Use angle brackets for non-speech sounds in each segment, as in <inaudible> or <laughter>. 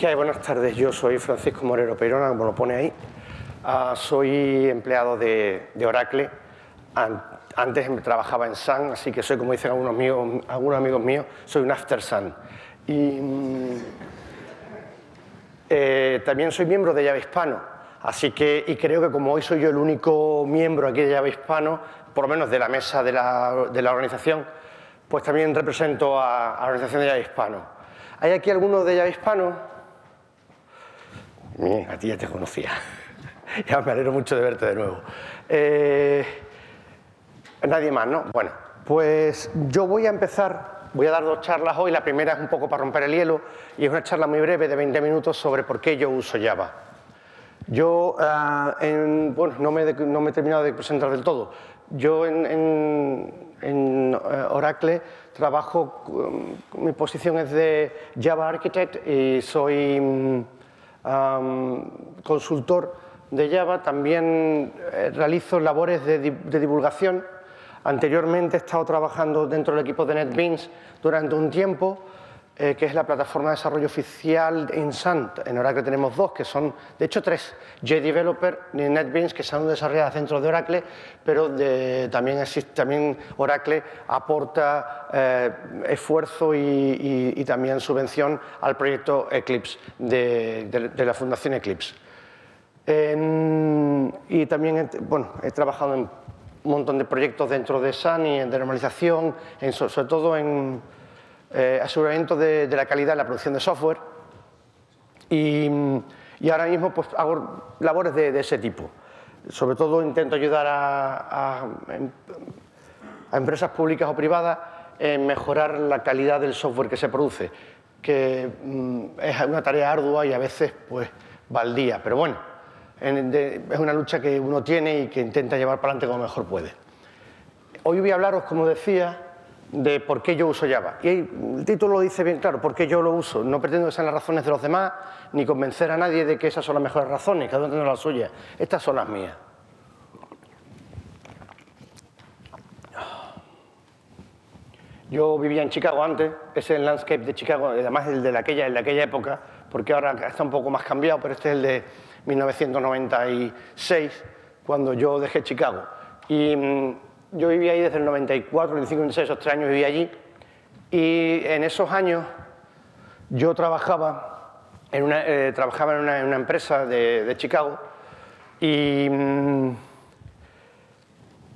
¿Qué hay? Buenas tardes. Yo soy Francisco Morero Peirona, como lo pone ahí. Ah, soy empleado de, Oracle. antes trabajaba en Sun, así que soy, como dicen algunos, amigos, algunos amigos míos, soy un after Sun. Y mm, eh, también soy miembro de Java Hispano. Así que, y creo que como hoy soy yo el único miembro aquí de Java Hispano, por lo menos de la mesa de la, de la organización, pues también represento a, a la organización de Java Hispano. ¿Hay aquí alguno de Java Hispano? A ti ya te conocía. <laughs> ya me alegro mucho de verte de nuevo. Eh, nadie más, ¿no? Bueno, pues yo voy a empezar, voy a dar dos charlas hoy. La primera es un poco para romper el hielo y es una charla muy breve de 20 minutos sobre por qué yo uso Java. Yo, eh, bueno, no me, he terminado de presentar del todo. Yo en, eh, Oracle trabajo, mi posición es de Java Architect y soy consultor de Java, también eh, realizo labores de, divulgación. Anteriormente he estado trabajando dentro del equipo de NetBeans durante un tiempo, eh, que es la plataforma de desarrollo oficial en Sun. En Oracle tenemos dos, que son, de hecho, tres: JDeveloper y NetBeans, que son desarrolladas dentro de Oracle, pero también, existe, también Oracle aporta eh, esfuerzo y, también subvención al proyecto Eclipse de, la Fundación Eclipse. y también bueno, he trabajado en un montón de proyectos dentro de Sun y de normalización, sobre todo en eh, aseguramiento de, la calidad de la producción de software y, ahora mismo pues, hago labores de, ese tipo. Sobre todo intento ayudar a, empresas públicas o privadas en mejorar la calidad del software que se produce, que mm, es una tarea ardua y a veces pues baldía, pero bueno, es una lucha que uno tiene y que intenta llevar para adelante como mejor puede. Hoy voy a hablaros, como decía, de por qué yo uso Java. Y el título lo dice bien claro, por qué yo lo uso. No pretendo que sean las razones de los demás, ni convencer a nadie de que esas son las mejores razones, cada uno tiene las suyas. Estas son las mías. Yo vivía en Chicago antes, ese es el landscape de Chicago, además el de aquella, el de aquella época, porque ahora está un poco más cambiado, pero este es el de 1996, cuando yo dejé Chicago. Y mm, yo viví ahí desde el 94, 95, 96, esos tres años viví allí. Y en esos años yo trabajaba en una, eh, trabajaba en una, empresa de, Chicago y, mm,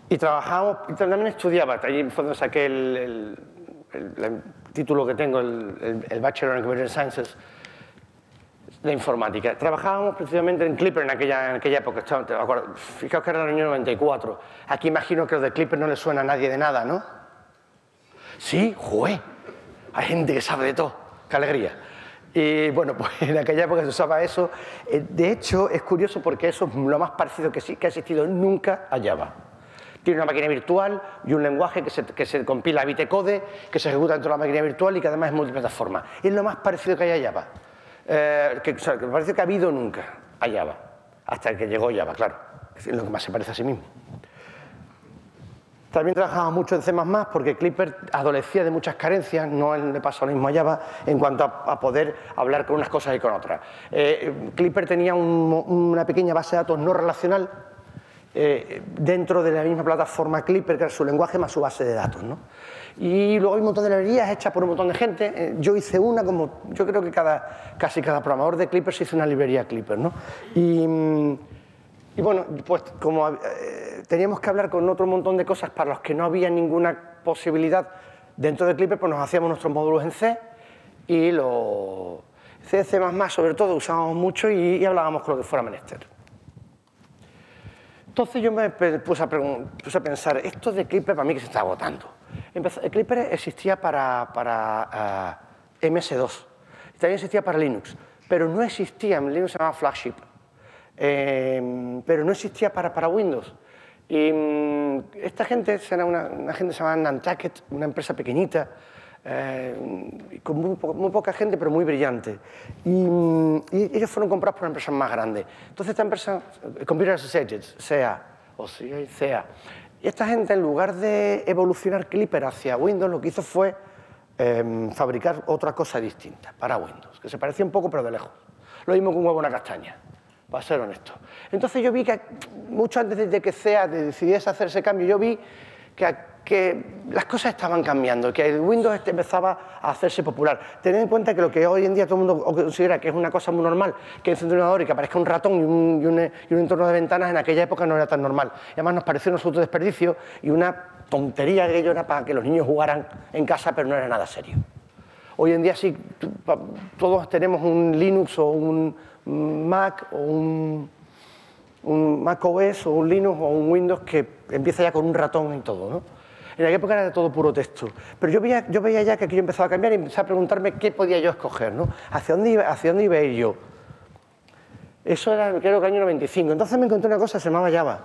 y trabajábamos, y también estudiaba, allí donde saqué el, el, título que tengo, el, Bachelor in Computer Sciences, de informática. Trabajábamos precisamente en Clipper en aquella, aquella época, fijaos que era el año 94. Aquí imagino que lo de Clipper no le suena a nadie de nada, ¿no? Sí, ¡jue! Hay gente que sabe de todo, qué alegría. Y bueno, <laughs> pues en aquella época se usaba eso. Eh, de hecho, es curioso porque eso es lo más parecido que, sí, que ha existido nunca a Java. Tiene una máquina virtual y un lenguaje que se, que se compila a bitecode, que se ejecuta dentro de la máquina virtual y que además es multiplataforma. Es lo más parecido que hay a Java. Eh, que, parece que ha habido nunca a Java, hasta que llegó Java, claro, es lo que más se parece a sí mismo. También trabajaba mucho en C++ porque Clipper adolecía de muchas carencias, no le pasa lo mismo a Java en cuanto a, poder hablar con unas cosas y con otras. Eh, Clipper tenía una pequeña base de datos no relacional eh, dentro de la misma plataforma Clipper, que era su lenguaje más su base de datos. ¿no? Y luego hay un montón de librerías hechas por un montón de gente. Eh, yo hice una, como yo creo que cada, casi cada programador de Clipper se hizo una librería Clipper. ¿no? Y, y bueno, pues como eh, teníamos que hablar con otro montón de cosas para los que no había ninguna posibilidad dentro de Clipper, pues nos hacíamos nuestros módulos en C y los C, C++, sobre todo, usábamos mucho y, y hablábamos con lo que fuera menester. Entonces yo me puse a, puse a, pensar, esto de Clipper para mí que se está agotando. El Clipper existía para, para eh, MS2, también existía para Linux, pero no existía, en Linux se llamaba Flagship, em, pero no existía para, Windows. Y mm, esta gente, era una, una gente se llamaba Nantucket, una empresa pequeñita, eh, con muy, poca gente, pero muy brillante. Y, ellos fueron comprados por empresas más grandes. Entonces, esta empresa, Computer Associates, SEA, o SEA, y esta gente, en lugar de evolucionar Clipper hacia Windows, lo que hizo fue em, fabricar otra cosa distinta para Windows, que se parecía un poco pero de lejos. Lo mismo que un huevo una castaña, para ser honesto. Entonces yo vi que mucho antes de que SEA decidiese hacer ese cambio, yo vi que, que, las cosas estaban cambiando, que el Windows este empezaba a hacerse popular. Tened en cuenta que lo que hoy en día todo el mundo considera que es una cosa muy normal, que enciende un ordenador y que aparezca un ratón y un, y, entorno de ventanas, en aquella época no era tan normal. Y además nos pareció un absoluto desperdicio y una tontería que ello era para que los niños jugaran en casa, pero no era nada serio. Hoy en día sí, todos tenemos un Linux o un Mac o un, un Mac OS o un Linux o un Windows que empieza ya con un ratón y todo, ¿no? En aquella época era todo puro texto. Pero yo veía, yo veía ya que aquello empezaba a cambiar y empecé a preguntarme qué podía yo escoger, ¿no? ¿Hacia dónde iba, hacia dónde iba a ir yo? Eso era, creo que año 95. Entonces me encontré una cosa se llamaba Java,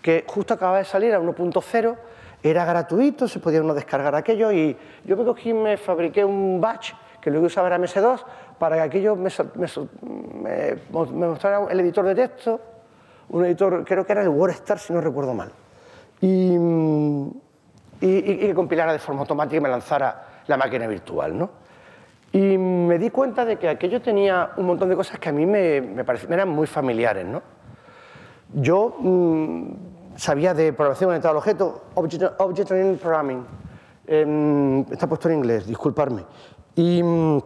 que justo acababa de salir a 1.0 era gratuito, se podía uno descargar aquello y yo me cogí me fabriqué un batch que luego usaba era MS2 para que aquello me, me, me, mostrara el editor de texto, un editor, creo que era el WordStar si no recuerdo mal, y, y, y, que compilara de forma automática y me lanzara la máquina virtual. ¿no? Y me di cuenta de que aquello tenía un montón de cosas que a mí me, me, parecían, eran muy familiares. ¿no? Yo mmm, sabía de programación orientada al objeto, Object, object Oriented Programming. Eh, está puesto en inglés, disculparme. Y mm,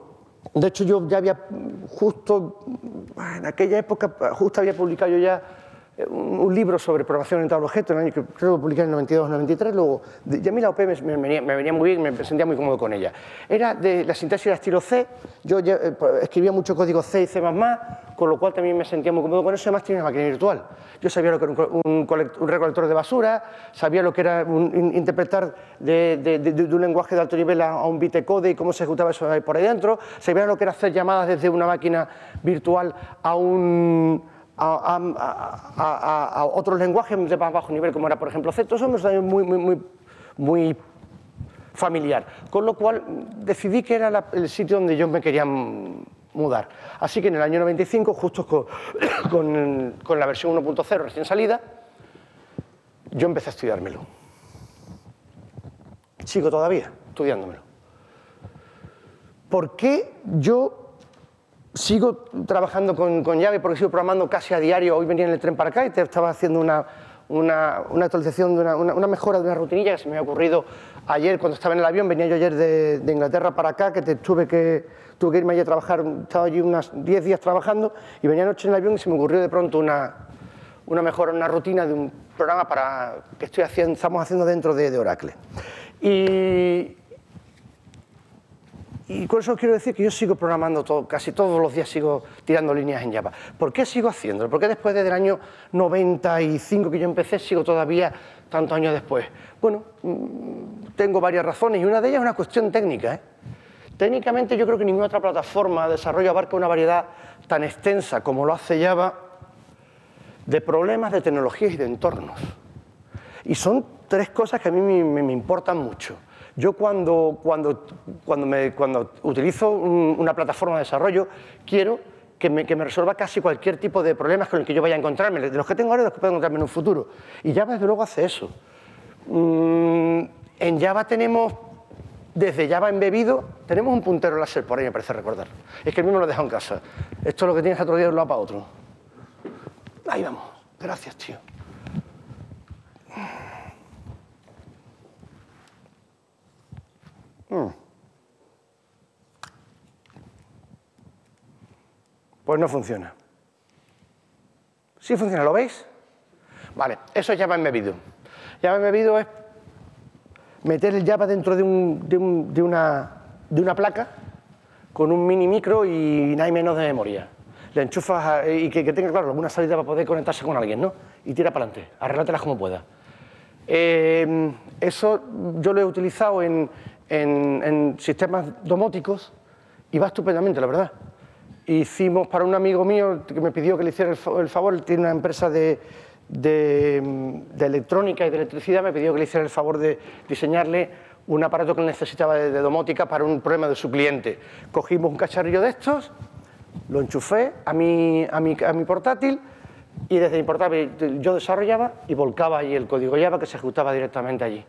de hecho yo ya había justo, en aquella época, justo había publicado yo ya un, libro sobre programación orientada al objeto, en el año que creo que publiqué en el 92-93, luego, ya a mí la OP me, me, venía, me, venía, muy bien, me sentía muy cómodo con ella. Era de la sintaxis era estilo C, yo ya, eh, escribía mucho código C y C++, con lo cual también me sentía muy cómodo con eso, además tenía una máquina virtual. Yo sabía lo que era un, un, un recolector de basura, sabía lo que era un, interpretar de, de, de, de, un lenguaje de alto nivel a, a un bitcode y cómo se ejecutaba eso ahí por ahí dentro, sabía lo que era hacer llamadas desde una máquina virtual a un a, otros lenguajes de más bajo nivel, como era, por ejemplo, C. Todo eso me salió muy, muy, muy, muy familiar. Con lo cual decidí que era el sitio donde yo me quería mudar. Así que en el año 95, justo con, <coughs> con, con la versión 1.0 recién salida, yo empecé a estudiármelo. Sigo todavía estudiándomelo. ¿Por qué yo sigo trabajando con, con Java porque sigo programando casi a diario. Hoy venía en el tren para acá y te estaba haciendo una, una, una actualización, de una, una, mejora de una rutinilla que se me había ocurrido ayer cuando estaba en el avión. Venía yo ayer de, de Inglaterra para acá, que te, tuve, que, tuve que irme allí a trabajar. Estaba allí unos 10 días trabajando y venía anoche en el avión y se me ocurrió de pronto una, una mejora, una rutina de un programa para, que estoy haciendo, estamos haciendo dentro de, de Oracle. Y, y con eso quiero decir que yo sigo programando todo, casi todos los días sigo tirando líneas en Java. ¿Por qué sigo haciéndolo? ¿Por qué después del año 95 que yo empecé sigo todavía tantos años después? Bueno, mm, tengo varias razones y una de ellas es una cuestión técnica. ¿eh? Técnicamente yo creo que ninguna otra plataforma de desarrollo abarca una variedad tan extensa como lo hace Java de problemas de tecnologías y de entornos. Y son tres cosas que a mí me, me, me importan mucho. Yo cuando, cuando, cuando, me, cuando utilizo un, una plataforma de desarrollo, quiero que me, que me, resuelva casi cualquier tipo de problemas con el que yo vaya a encontrarme, de los que tengo ahora y los que puedo encontrarme en un futuro. Y Java desde luego hace eso. Mm, en Java tenemos, desde Java embebido, tenemos un puntero láser por ahí, me parece recordar. Es que el mismo lo he dejado en casa. Esto es lo que tienes otro día de un lado para otro. Ahí vamos. Gracias, tío. Pues no funciona. Sí funciona, ¿lo veis? Vale, eso es Java embebido. Java embebido es meter el Java dentro de, un, de, un, de, una, de una placa con un mini micro y nada menos de memoria. Le enchufas y que, tenga, claro, alguna salida para poder conectarse con alguien, ¿no? Y tira para adelante, arreglátelas como pueda. Eh, eso yo lo he utilizado en, en, en sistemas domóticos y va estupendamente, la verdad. Hicimos para un amigo mío que me pidió que le hiciera el favor, tiene una empresa de, de, de, electrónica y de electricidad, me pidió que le hiciera el favor de diseñarle un aparato que necesitaba de, de, domótica para un problema de su cliente. Cogimos un cacharrillo de estos, lo enchufé a mi, a mi, a mi portátil y desde mi portátil yo desarrollaba y volcaba ahí el código Java que se ejecutaba directamente allí.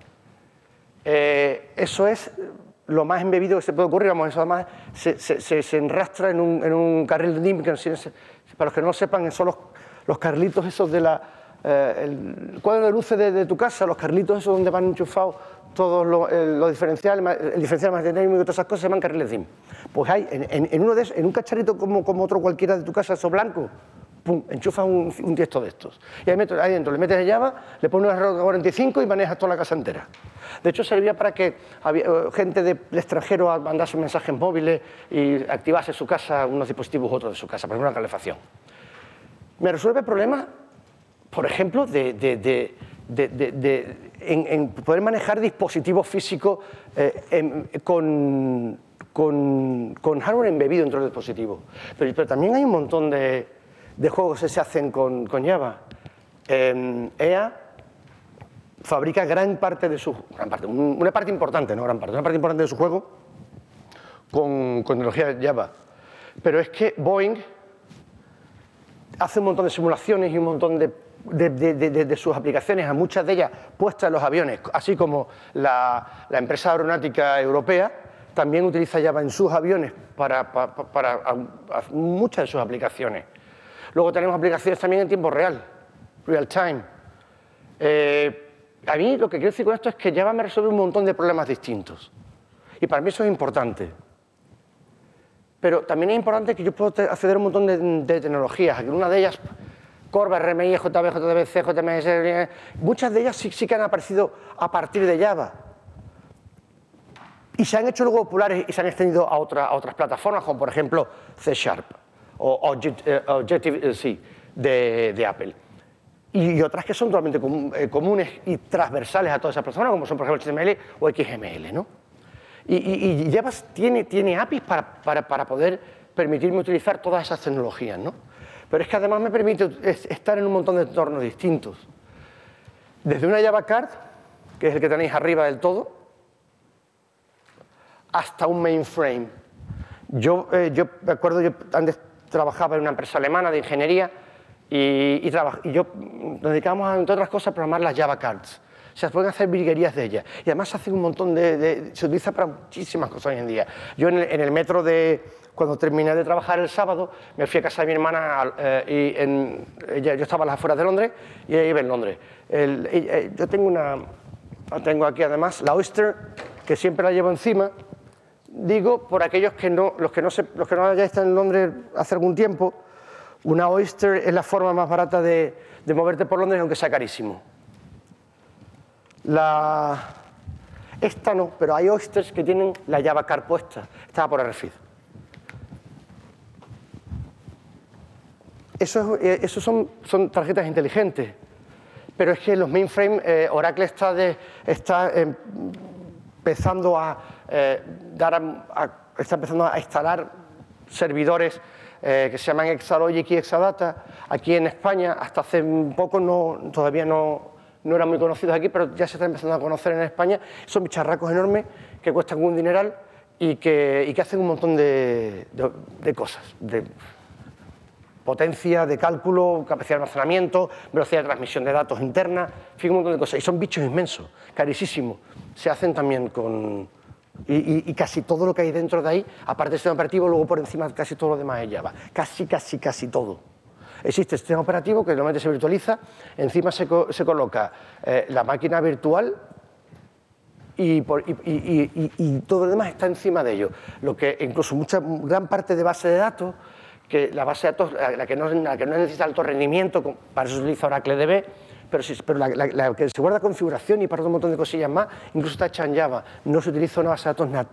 Eh, eso es lo más embebido que se puede ocurrir, vamos, eso además se, se, se enrastra en un, en un, carril que para los que no lo sepan, son los, los carlitos esos de la, eh, el cuadro de luces de, de, tu casa, los carlitos esos donde van enchufados todos los, los diferenciales, el diferencial más dinámico y todas esas cosas se llaman carriles DIM. Pues hay en, en uno de esos, en un cacharrito como, como otro cualquiera de tu casa, eso blanco, pum, enchufas un, un texto de estos. Y ahí, dentro le metes el Java, le pones un R45 y manejas toda la casa entera. De hecho, servía para que eh, gente de, extranjero mandase mensajes móviles y activase su casa, unos dispositivos u otros de su casa, por ejemplo, una calefacción. Me resuelve problemas, por ejemplo, de, en, poder manejar dispositivos físicos eh, con, hardware embebido dentro del dispositivo. Pero también hay un montón de, de juegos se hacen con, Java. Eh, EA fabrica gran parte de su... Gran parte, una parte importante, no gran parte, una parte importante de su juego con, tecnología Java. Pero es que Boeing hace un montón de simulaciones y un montón de, de, sus aplicaciones, a muchas de ellas puestas en los aviones, así como la, la empresa aeronáutica europea, también utiliza Java en sus aviones para, para, muchas de sus aplicaciones. Luego tenemos aplicaciones también en tiempo real, real time. Eh, a mí lo que quiero decir con esto es que Java me resuelve un montón de problemas distintos. Y para mí eso es importante. Pero también es importante que yo pueda acceder a un montón de, de tecnologías. Una de ellas, Corva, RMI, JB, JDBC, JMS, muchas de ellas sí, que han aparecido a partir de Java. Y se han hecho luego populares y se han extendido a, a otras plataformas, como por ejemplo C Sharp o Objective-C eh, de, de Apple y otras que son totalmente eh, comunes y transversales a todas esas personas, como son por ejemplo HTML o XML. ¿no? Y, y, y Java tiene, tiene APIs para, para, para, poder permitirme utilizar todas esas tecnologías. ¿no? Pero es que además me permite estar en un montón de entornos distintos. Desde una Java Card, que es el que tenéis arriba del todo, hasta un mainframe. Yo, eh, yo me acuerdo, yo antes trabajaba en una empresa alemana de ingeniería y, y, y, yo nos dedicamos, a, entre otras cosas, a programar las Java Cards. Se pueden hacer virguerías de ellas. Y además se hace un montón de, de, se utiliza para muchísimas cosas hoy en día. Yo en el, en el, metro de, cuando terminé de trabajar el sábado, me fui a casa de mi hermana eh, y en, ella, yo estaba a las afueras de Londres y ella iba en Londres. El, eh, yo tengo una, tengo aquí además la Oyster, que siempre la llevo encima. Digo, por aquellos que no, los que no, se, los que no ya están en Londres hace algún tiempo, una Oyster es la forma más barata de, de moverte por Londres, aunque sea carísimo. La... Esta no, pero hay Oysters que tienen la Java Car puesta. Estaba por RFID. Eso, eh, son, son, tarjetas inteligentes. Pero es que los mainframe, eh, Oracle está, de, está empezando a, eh, está empezando a instalar servidores eh, que se llaman Exalogic y Exadata. Aquí en España, hasta hace poco, no, todavía no, no eran muy conocidos aquí, pero ya se están empezando a conocer en España. Son bicharracos enormes que cuestan un dineral y que, y que hacen un montón de, de, cosas. De, potencia de cálculo, capacidad de almacenamiento, velocidad de transmisión de datos interna, en un montón de cosas. Y son bichos inmensos, carísimos. Se hacen también con, y, y, y, casi todo lo que hay dentro de ahí, aparte del sistema operativo, luego por encima casi todo lo demás es Java. Casi, casi, casi todo. Existe el sistema operativo que normalmente se virtualiza, encima se, co se coloca eh, la máquina virtual y, por, y, todo lo demás está encima de ello. Lo que incluso mucha, gran parte de base de datos, que la base de datos, la que no, la que no necesita alto rendimiento, para eso se utiliza Oracle DB, pero, la, que se guarda configuración y para un montón de cosillas más, incluso está hecha en Java. No se utiliza una base de datos nat,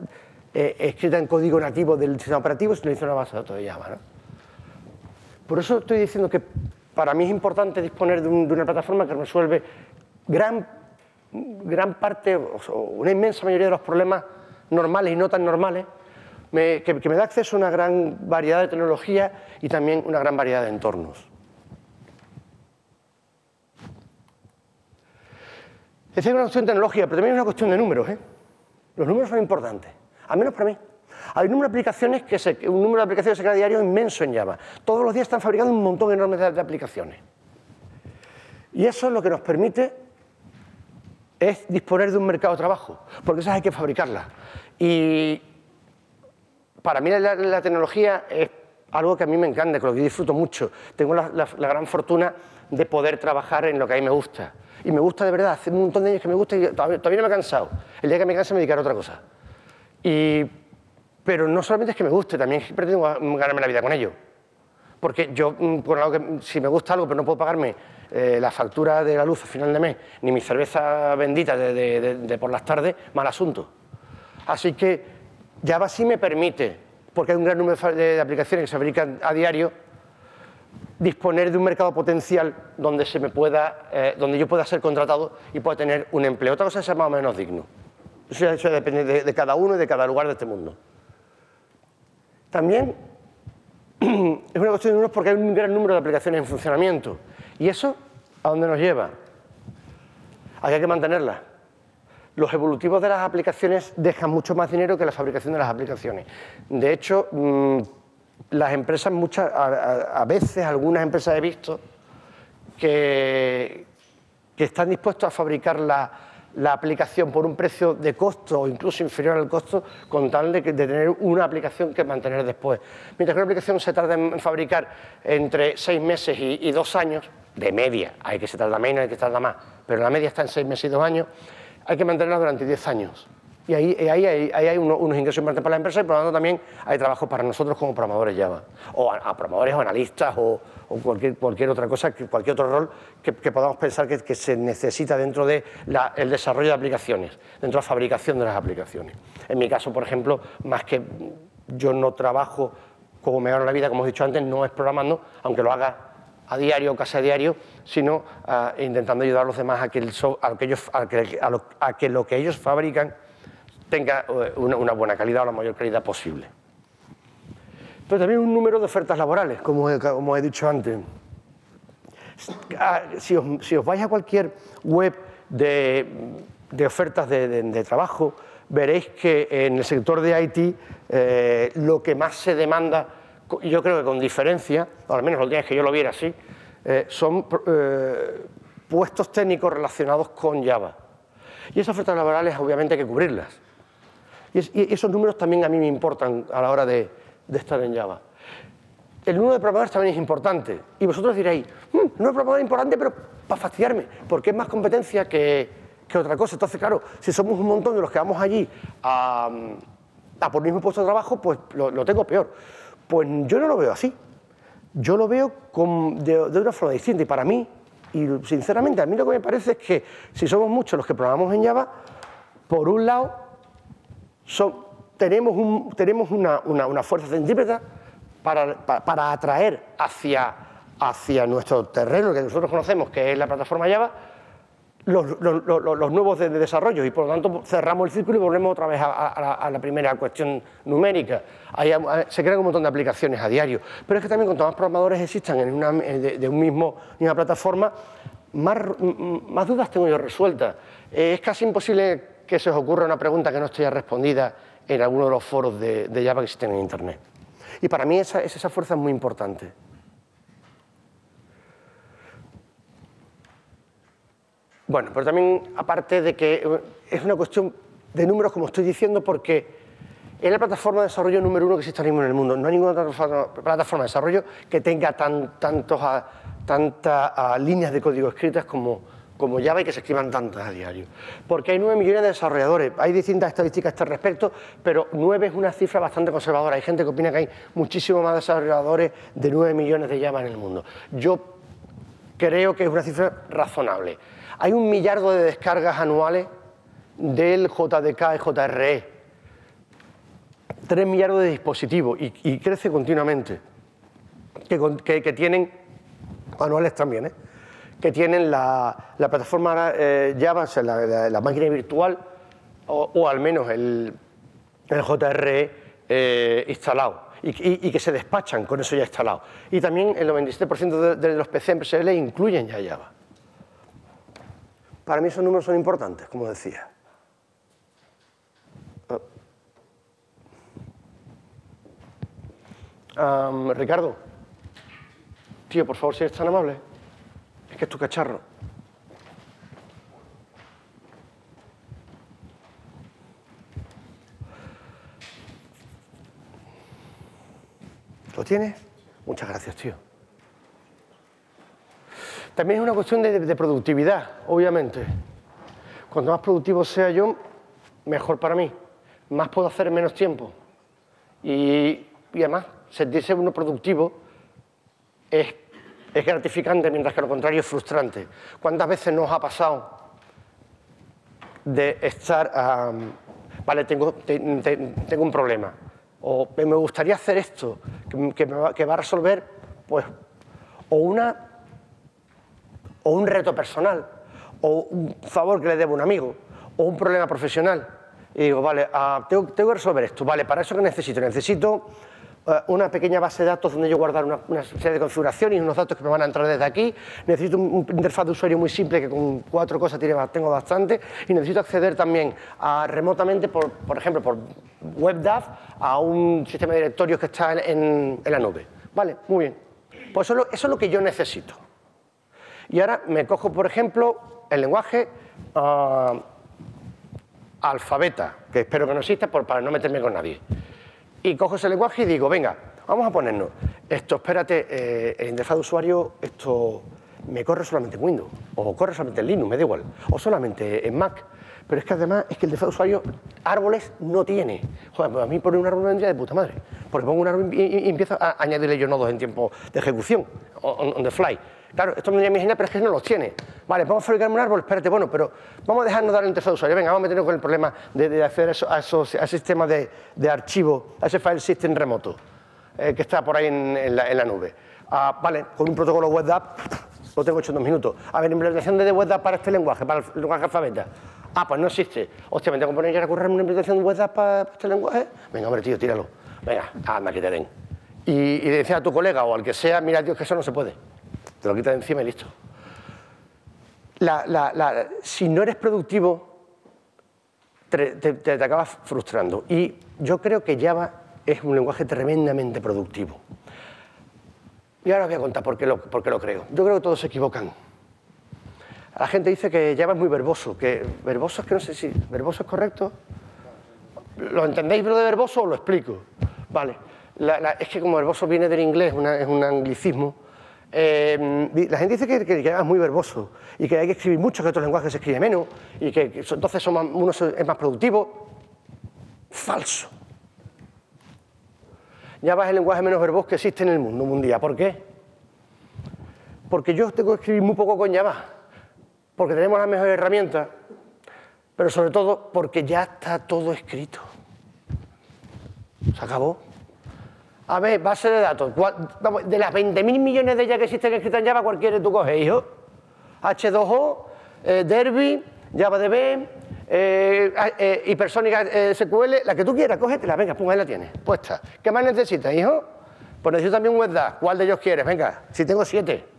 eh, escrita en código nativo del sistema operativo, se utiliza una base de datos de Java. ¿no? Por eso estoy diciendo que para mí es importante disponer de, un, de una plataforma que resuelve gran, gran parte, o una inmensa mayoría de los problemas normales y no tan normales, que, que me da acceso a una gran variedad de tecnologías y también una gran variedad de entornos. Es una cuestión de tecnología, pero también es una cuestión de números. ¿eh? Los números son importantes, al menos para mí. Hay un número de aplicaciones que se, un número de aplicaciones que se crea diario inmenso en Java. Todos los días están fabricando un montón enorme de, de aplicaciones. Y eso es lo que nos permite es disponer de un mercado de trabajo, porque esas hay que fabricarlas. Y para mí la, tecnología es algo que a mí me encanta, con lo que disfruto mucho. Tengo la, gran fortuna de poder trabajar en lo que a mí me gusta. Y me gusta de verdad, hace un montón de años que me gusta y todavía, no me he cansado. El día que me canse me dedicaré a otra cosa. Y, pero no solamente es que me guste, también pretendo ganarme la vida con ello. Porque yo, mm, por algo que, si me gusta algo pero no puedo pagarme eh, la factura de la luz al final de mes, ni mi cerveza bendita de, por las tardes, mal asunto. Así que Java sí me permite, porque hay un gran número de, aplicaciones que se fabrican a diario, disponer de un mercado potencial donde, se me pueda, eh, donde yo pueda ser contratado y pueda tener un empleo. Otra cosa es más o menos digno. Eso, depende de, cada uno y de cada lugar de este mundo. También <clears throat> es una cuestión de números porque hay un gran número de aplicaciones en funcionamiento. ¿Y eso a dónde nos lleva? Hay que mantenerlas. Los evolutivos de las aplicaciones dejan mucho más dinero que la fabricación de las aplicaciones. De hecho, mm, las empresas, muchas, a, veces algunas empresas he visto que, que están dispuestos a fabricar la, la, aplicación por un precio de costo o incluso inferior al costo con tal de, tener una aplicación que mantener después. Mientras que una aplicación se tarda en fabricar entre seis meses y dos años, de media, hay que se tarda menos, hay que tarda más, pero la media está en seis meses y dos años, hay que mantenerla durante diez años. Y ahí, ahí, hay unos, ingresos importantes para la empresa y por lo tanto también hay trabajo para nosotros como programadores Java, o a, programadores o analistas o, cualquier, cualquier, otra cosa, cualquier otro rol que, podamos pensar que, se necesita dentro del desarrollo de aplicaciones, dentro de la fabricación de las aplicaciones. En mi caso, por ejemplo, más que yo no trabajo como me gano la vida, como he dicho antes, no es programando, aunque lo haga a diario o casi a diario, sino ah, intentando ayudar a los demás a que, lo, que ellos fabrican tenga eh, una, buena calidad o la mayor calidad posible. Pero también un número de ofertas laborales, como he, dicho antes. Ah, si os, vais a cualquier web de, ofertas de, trabajo, veréis que en el sector de IT eh, lo que más se demanda yo creo que con diferencia, o al menos los días que yo lo viera así, eh, son puestos técnicos relacionados con Java. Y esas ofertas laborales obviamente hay que cubrirlas. Y, esos números también a mí me importan a la hora de, estar en Java. El número de programadores también es importante. Y vosotros diréis, mm, el número de es importante, pero para fastidiarme, porque es más competencia que, otra cosa. Entonces, claro, si somos un montón de los que vamos allí a, por el mismo puesto de trabajo, pues lo tengo peor. Pues yo no lo veo así. Yo lo veo de, una forma distinta. Y para mí, y sinceramente, a mí lo que me parece es que si somos muchos los que programamos en Java, por un lado, tenemos, tenemos una, fuerza centrípeta para, atraer hacia, hacia nuestro terreno, que nosotros conocemos, que es la plataforma Java, los, nuevos de, desarrollo y por lo tanto cerramos el círculo y volvemos otra vez a, la, primera cuestión numérica. se crean un montón de aplicaciones a diario, pero es que también cuanto más programadores existan en una, de, un mismo, una plataforma, más, más, dudas tengo yo resueltas. es casi imposible que se os ocurra una pregunta que no esté respondida en alguno de los foros de, Java que existen en Internet. Y para mí esa, esa fuerza es muy importante. Bueno, pero también aparte de que eh, es una cuestión de números, como estoy diciendo, porque es la plataforma de desarrollo número uno que existe ahora mismo en el mundo. No hay ninguna plataforma de desarrollo que tenga tantas líneas de código escritas como, como Java y que se escriban tantas a diario. Porque hay 9 millones de desarrolladores. Hay distintas estadísticas a este respecto, pero 9 es una cifra bastante conservadora. Hay gente que opina que hay muchísimo más desarrolladores de 9 millones de Java en el mundo. Yo creo que es una cifra razonable. Hay un millardo de descargas anuales del JDK y JRE. Tres millardos de dispositivos y, crece continuamente. Que, tienen, anuales también, ¿eh? Que tienen la, plataforma eh, Java, la, máquina virtual, o, al menos el, JRE eh, instalado. Y, que se despachan con eso ya instalado. Y también el 97% de, los PC MPSL incluyen ya Java. Para mí esos números son importantes, como decía. Ricardo, tío, por favor, si eres tan amable. Es que es tu cacharro. ¿Lo tienes? Muchas gracias, tío. También es una cuestión de, productividad, obviamente. Cuanto más productivo sea yo, mejor para mí. Más puedo hacer en menos tiempo. Y, y además, sentirse uno productivo es es, gratificante, mientras que lo contrario es frustrante. ¿Cuántas veces nos ha pasado de estar, vale, tengo, tengo un problema, o me gustaría hacer esto, que, va, que va a resolver, pues, o una o un reto personal, o un favor que le debo a un amigo, o un problema profesional. Y digo, vale, ah, tengo, que resolver esto. Vale, ¿para eso qué necesito? Necesito una pequeña base de datos donde yo guardar una, serie de configuraciones y unos datos que me van a entrar desde aquí. Necesito un, interfaz de usuario muy simple que con cuatro cosas tengo bastante. Y necesito acceder también remotamente, por, por, ejemplo, por WebDAV a un sistema de directorios que está en, la nube. Vale, muy bien. Pues eso es lo que yo necesito. Y ahora me cojo, por ejemplo, el lenguaje uh, alfabeta, que espero que no exista por, para no meterme con nadie. Y cojo ese lenguaje y digo, venga, vamos a ponernos, esto, espérate, eh, el interfaz de usuario, esto me corre solamente en Windows, o corre solamente en Linux, me da igual, o solamente en Mac. Pero es que además es que el interfaz de usuario árboles no tiene. Joder, pues a mí poner un árbol vendría de puta madre. Porque pongo un árbol y, empiezo a añadirle yo nodos en tiempo de ejecución, on the fly. Claro, esto me viene a mi pero es que no los tiene. Vale, vamos a fabricar un árbol, espérate, bueno, pero vamos a dejarnos dar el interfaz de usuario. Venga, vamos a meternos con el problema de, hacer eso, a esos sistemas de, de, archivo, a ese file system remoto eh, que está por ahí en, la, nube. Ah, vale, con un protocolo WebDAV lo tengo hecho en dos minutos. A ver, implementación de WebDAV para este lenguaje, para el lenguaje alfabeta. Ah, pues no existe. Hostia, ¿me tengo que poner a currar una implementación de WebDAV para este lenguaje? Venga, hombre, tío, tíralo. Venga, anda, que te den. Y, y decía a tu colega o al que sea, mira, tío, que eso no se puede te lo quitas de encima y listo. si no eres productivo, te, acabas frustrando. Y yo creo que Java es un lenguaje tremendamente productivo. Y ahora os voy a contar por qué, lo, por qué lo creo. Yo creo que todos se equivocan. La gente dice que Java es muy verboso, que verboso es que no sé si verboso es correcto. ¿Lo entendéis lo de verboso o lo explico? Vale. es que como verboso viene del inglés, es un anglicismo, eh, la gente dice que, que, es muy verboso y que hay que escribir mucho, que otros lenguajes se escribe menos y que, entonces uno es más productivo. Falso. Java es el lenguaje menos verboso que existe en el mundo mundial. ¿Por qué? Porque yo tengo que escribir muy poco con Java, porque tenemos las mejores herramientas, pero sobre todo porque ya está todo escrito. Se acabó. A ver, base de datos. De las 20.000 millones de ellas que existen escritas en Java, cualquiera tú coges, hijo. H2O, eh, Derby, JavaDB, eh, eh, Hypersonic eh, SQL, la que tú quieras, cógetela, venga, pum, ahí la tienes, puesta. ¿Qué más necesitas, hijo? Pues necesito también un. ¿Cuál de ellos quieres? Venga, si tengo siete.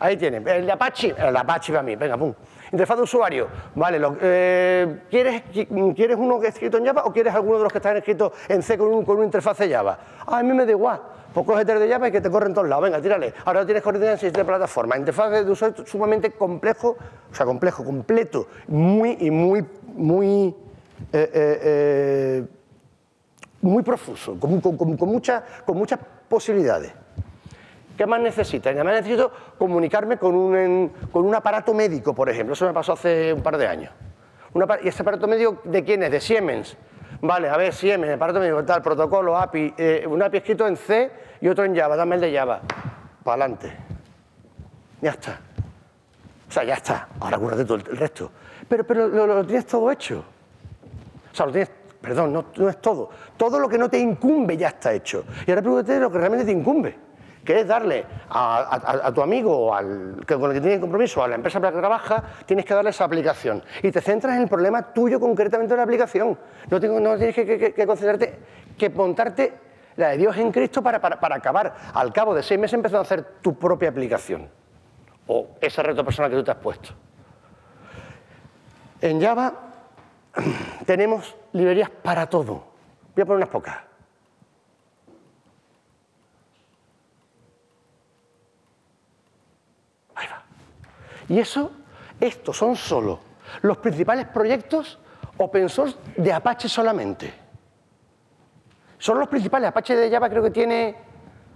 Ahí tienes. El de Apache, el Apache para mí, venga, pum. Interfaz de usuario, vale, eh, ¿quieres, ¿quieres uno escrito en Java o quieres alguno de los que están escritos en C con, un, con una interfaz de Java? Ah, a mí me da igual, pues cógete de Java y que te corre en todos lados, venga, tírale. Ahora tienes coordenadas de plataforma, interfaz de usuario sumamente complejo, o sea, complejo, completo, muy y muy, muy... Eh, eh, muy profuso, con, con, con, con muchas posibilidades. ¿Qué más necesitas? Además necesito comunicarme con un, con un aparato médico, por ejemplo. Eso me pasó hace un par de años. ¿Y ese aparato médico de quién es? De Siemens. Vale, a ver, Siemens, aparato médico, tal, protocolo, API, eh, un API escrito en C y otro en Java, dame el de Java. Para adelante. Ya está. O sea, ya está. Ahora cúrate todo el resto. Pero, pero lo, tienes todo hecho. O sea, lo tienes, perdón, no, no, es todo. Todo lo que no te incumbe ya está hecho. Y ahora pregúntate lo que realmente te incumbe que es darle a, tu amigo o al, que, con el que tienes compromiso, a la empresa para la que trabaja, tienes que darle esa aplicación. Y te centras en el problema tuyo concretamente de la aplicación. No, tienes que, concentrarte, que montarte la de Dios en Cristo para, acabar, al cabo de seis meses, empezar a hacer tu propia aplicación. O ese reto personal que tú te has puesto. En Java <clears throat> tenemos librerías para todo. Voy a poner unas pocas. Y eso, estos son solo los principales proyectos open source de Apache solamente. Son los principales. Apache de Java creo que tiene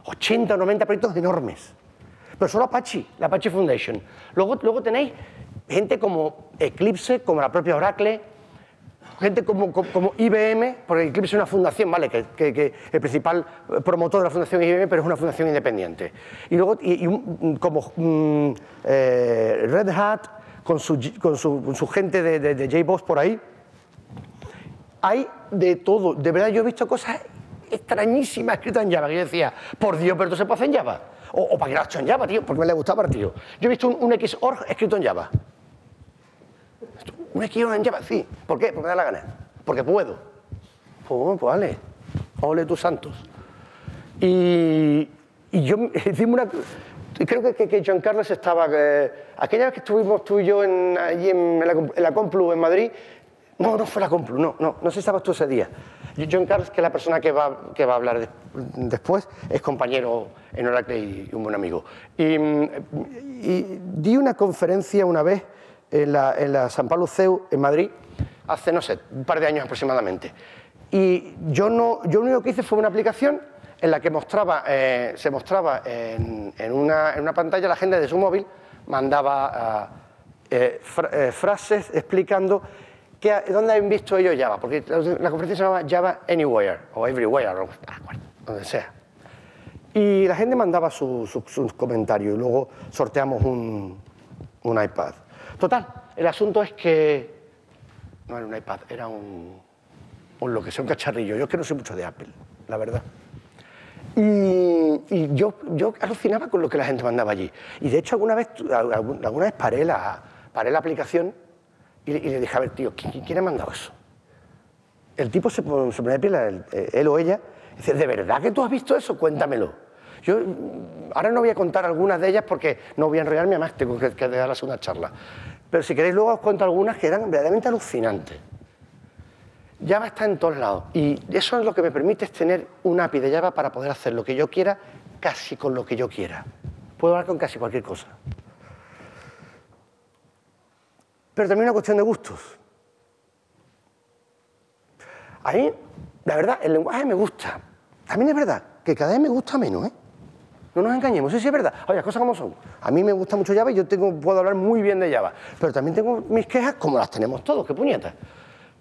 80 o 90 proyectos enormes. Pero solo Apache, la Apache Foundation. Luego, luego tenéis gente como Eclipse, como la propia Oracle, gente como, como, como IBM, porque Eclipse es una fundación, ¿vale? Que, que- que el principal promotor de la fundación es IBM, pero es una fundación independiente. Y luego, y, y un- como eh, Red Hat, con su, con su, con su gente de, de, de JBoss por ahí, hay de todo. De verdad, yo he visto cosas extrañísimas escritas en Java. Que yo decía, por Dios, pero esto se puede hacer en Java. O, o para que lo has hecho en Java, tío, porque me le gustaba, tío. Yo he visto un, un Xorg escrito en Java. Un Xorg en Java, sí. ¿Por qué? Porque me da la gana. Porque puedo. Pues, pues vale. Ole tus santos. Y, y yo <laughs> hicimos una. Creo que, que, que John Carlos estaba. eh, aquella vez que estuvimos tú y yo en, allí en, la, en la Complu en Madrid. No, no fue la Complu, no, no, no sé si estabas tú ese día. Yo- John Carlos, que es la persona que va, que va a hablar de- después, es compañero en Oracle y un buen amigo. Y, y di una conferencia una vez en la, en la San Pablo CEU en Madrid, hace, no sé, un par de años aproximadamente. Y yo, no, yo lo único que hice fue una aplicación en la que mostraba, eh, se mostraba en, en una, en una pantalla la agenda de su móvil, mandaba ah, eh, fra- eh, frases explicando qué, dónde habían visto ellos Java, porque la, la conferencia se llamaba Java Anywhere o Everywhere, o donde sea. Y la gente mandaba su- su- sus comentarios y luego sorteamos un, un iPad. Total, el asunto es que no era un iPad, era un, un lo que sea, un cacharrillo. Yo es que no soy mucho de Apple, la verdad. Y, yo, yo alucinaba con lo que la gente mandaba allí. Y de hecho alguna vez, alguna vez paré la, paré la aplicación y, le- dije, a ver, tío, ¿quién, quién ha mandado eso? El tipo se pone, de pie, la- el- él o ella, y dice, ¿de verdad que tú has visto eso? Cuéntamelo. Yo mm, ahora no voy a contar algunas de ellas porque no voy a enrollarme, además tengo que, que segunda charla. Pero si queréis luego os cuento algunas que eran verdaderamente alucinantes. Java está en todos lados y eso es lo que me permite es tener un API de Java para poder hacer lo que yo quiera casi con lo que yo quiera. Puedo hablar con casi cualquier cosa. Pero también una cuestión de gustos. A mí, la verdad, el lenguaje me gusta. También es verdad que cada vez me gusta menos, ¿eh? No nos engañemos, sí, sí es verdad. Oye, las cosas como son. A mí me gusta mucho Java y yo puedo hablar muy bien de Java. Pero también tengo mis quejas como las tenemos todos, qué puñetas.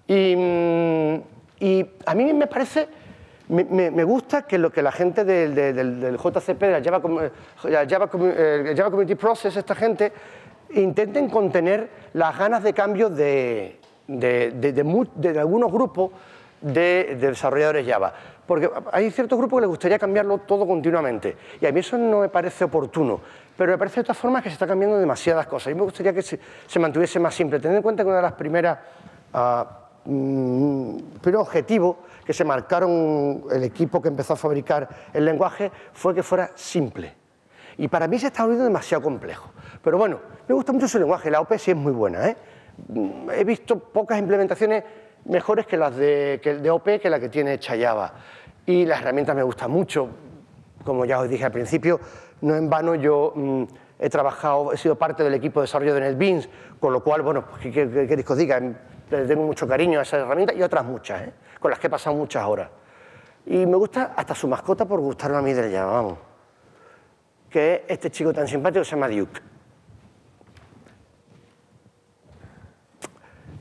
Y, mm, y a mí me parece, me, gusta que lo que la gente del, del- del- JCP, de Java, Community Process, esta gente, intenten contener las ganas de cambio de, algunos grupos de desarrolladores Java. Porque hay ciertos grupos que les gustaría cambiarlo todo continuamente. Y a mí eso no me parece oportuno. Pero me parece de todas formas que se está cambiando demasiadas cosas. Y me gustaría que se, se mantuviese más simple. Teniendo en cuenta que una de las primeras ah, mm, primeros objetivos que se marcaron el equipo que empezó a fabricar el lenguaje fue que fuera simple. Y para mí se está volviendo demasiado complejo. Pero bueno, me gusta mucho su lenguaje. La OP sí es muy buena. ¿eh? Mm, He visto pocas implementaciones mejores que las de, OP que la que tiene hecha Java. Y las herramientas me gustan mucho. Como ya os dije al principio, no en vano yo mm, he trabajado, he sido parte del equipo de desarrollo de NetBeans, con lo cual, bueno, pues, ¿qué, qué- qué queréis que os diga? Le tengo mucho cariño a esa herramienta y otras muchas, ¿eh? con las que he pasado muchas horas. Y me gusta hasta su mascota por gustarme a mí del Java, vamos. Que es este chico tan simpático se llama Duke.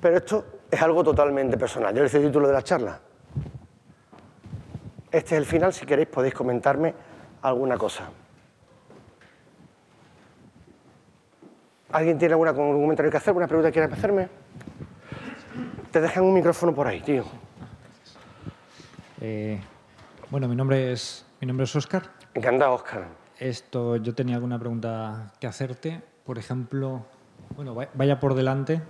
Pero esto es algo totalmente personal. Yo le hice el título de la charla. Este es el final, si queréis podéis comentarme alguna cosa. ¿Alguien tiene alguna, algún comentario que hacer, alguna pregunta que quiera hacerme? Te dejan un micrófono por ahí, tío. Eh, bueno, mi nombre es mi nombre es Oscar. Encantado, Oscar. Esto, yo tenía alguna pregunta que hacerte. Por ejemplo, bueno, va- vaya por delante,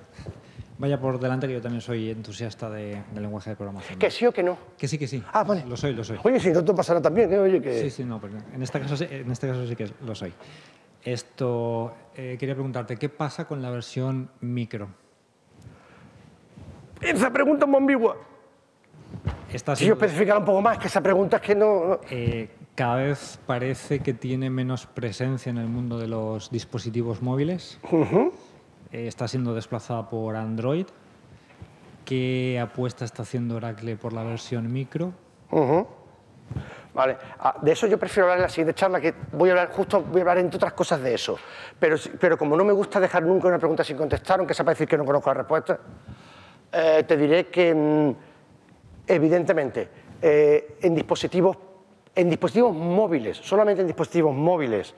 vaya por delante que yo también soy entusiasta de, del lenguaje de programación. ¿Que sí o que no? Que sí, que sí. Ah, vale. Lo soy, lo soy. Oye, si no te pasará también, ¿eh? Oye, que... Sí, sí, no, porque en este caso, sí- en este caso sí que lo soy. Esto, eh, quería preguntarte, ¿qué pasa con la versión micro? Esa pregunta es muy ambigua. Si yo especificara un poco más, que esa pregunta es que no... no- eh, cada vez parece que tiene menos presencia en el mundo de los dispositivos móviles. Eh, está siendo desplazada por Android. ¿Qué apuesta está haciendo Oracle por la versión micro? ¿Vale? Ah, de eso yo prefiero hablar en la siguiente charla, que voy a hablar, justo voy a hablar entre otras cosas de eso. Pero, pero como no me gusta dejar nunca una pregunta sin contestar, aunque sepa decir que no conozco la respuesta, eh, te diré que, mm, evidentemente, eh, en, dispositivos, en dispositivos móviles, solamente en dispositivos móviles,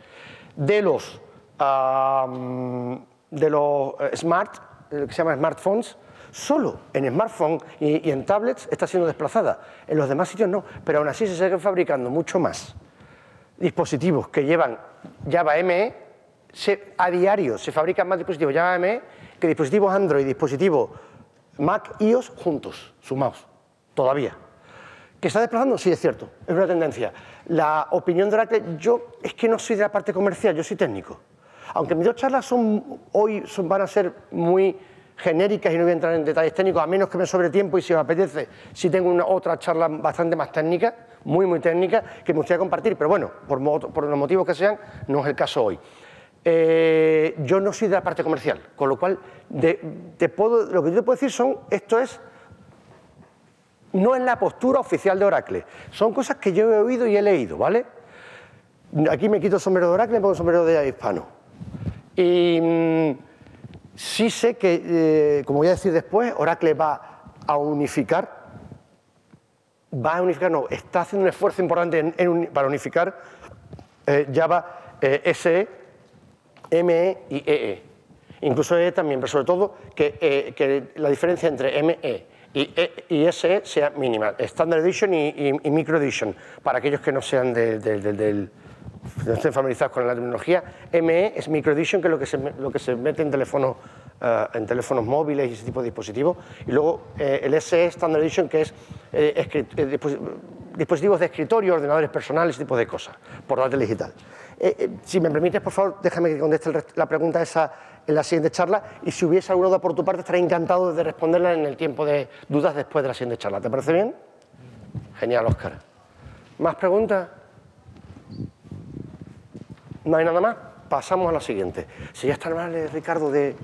de los, ah, mm, de los eh, smart, que se llama smartphones, Solo en smartphone y, en tablets está siendo desplazada. En los demás sitios no, pero aún así se siguen fabricando mucho más dispositivos que llevan Java ME. a diario se fabrican más dispositivos Java ME que dispositivos Android y dispositivos Mac iOS juntos, sumados, todavía. ¿Que está desplazando? Sí, es cierto, es una tendencia. La opinión de Oracle, yo es que no soy de la parte comercial, yo soy técnico. Aunque mis dos charlas son, hoy van a ser muy genéricas y no voy a entrar en detalles técnicos, a menos que me sobre tiempo y si os apetece, si tengo una otra charla bastante más técnica, muy, muy técnica, que me gustaría compartir, pero bueno, por, los motivos que sean, no es el caso hoy. Eh, yo no soy de la parte comercial, con lo cual lo que yo te puedo decir son, esto es, no es la postura oficial de Oracle, son cosas que yo he oído y he leído, ¿vale? Aquí me quito el sombrero de Oracle me pongo el sombrero de hispano. Y mm, Sí sé que, eh, como voy a decir después, Oracle va a unificar, va a unificar, no, está haciendo un esfuerzo importante para unificar eh, Java eh, SE, ME y EE. E. Incluso EE también, pero sobre todo que, la diferencia entre ME y, e, y SE sea mínima, Standard Edition y, Micro Edition, para aquellos que no sean del no estén familiarizados con la tecnología, ME es Micro Edition, que es lo que se, lo que se mete en teléfonos, eh, en teléfonos móviles y ese tipo de dispositivos. Y luego eh, el SE Standard Edition, que es eh, dispositivos de escritorio, ordenadores personales, ese tipo de cosas, portátil digital. si me permites, por favor, déjame que conteste la pregunta esa en la siguiente charla y si hubiese alguna duda por tu parte, estaré encantado de responderla en el tiempo de dudas después de la siguiente charla. ¿Te parece bien? Genial, Oscar. ¿Más preguntas? No hay nada más. Pasamos a la siguiente. Si ya está mal, Ricardo, de.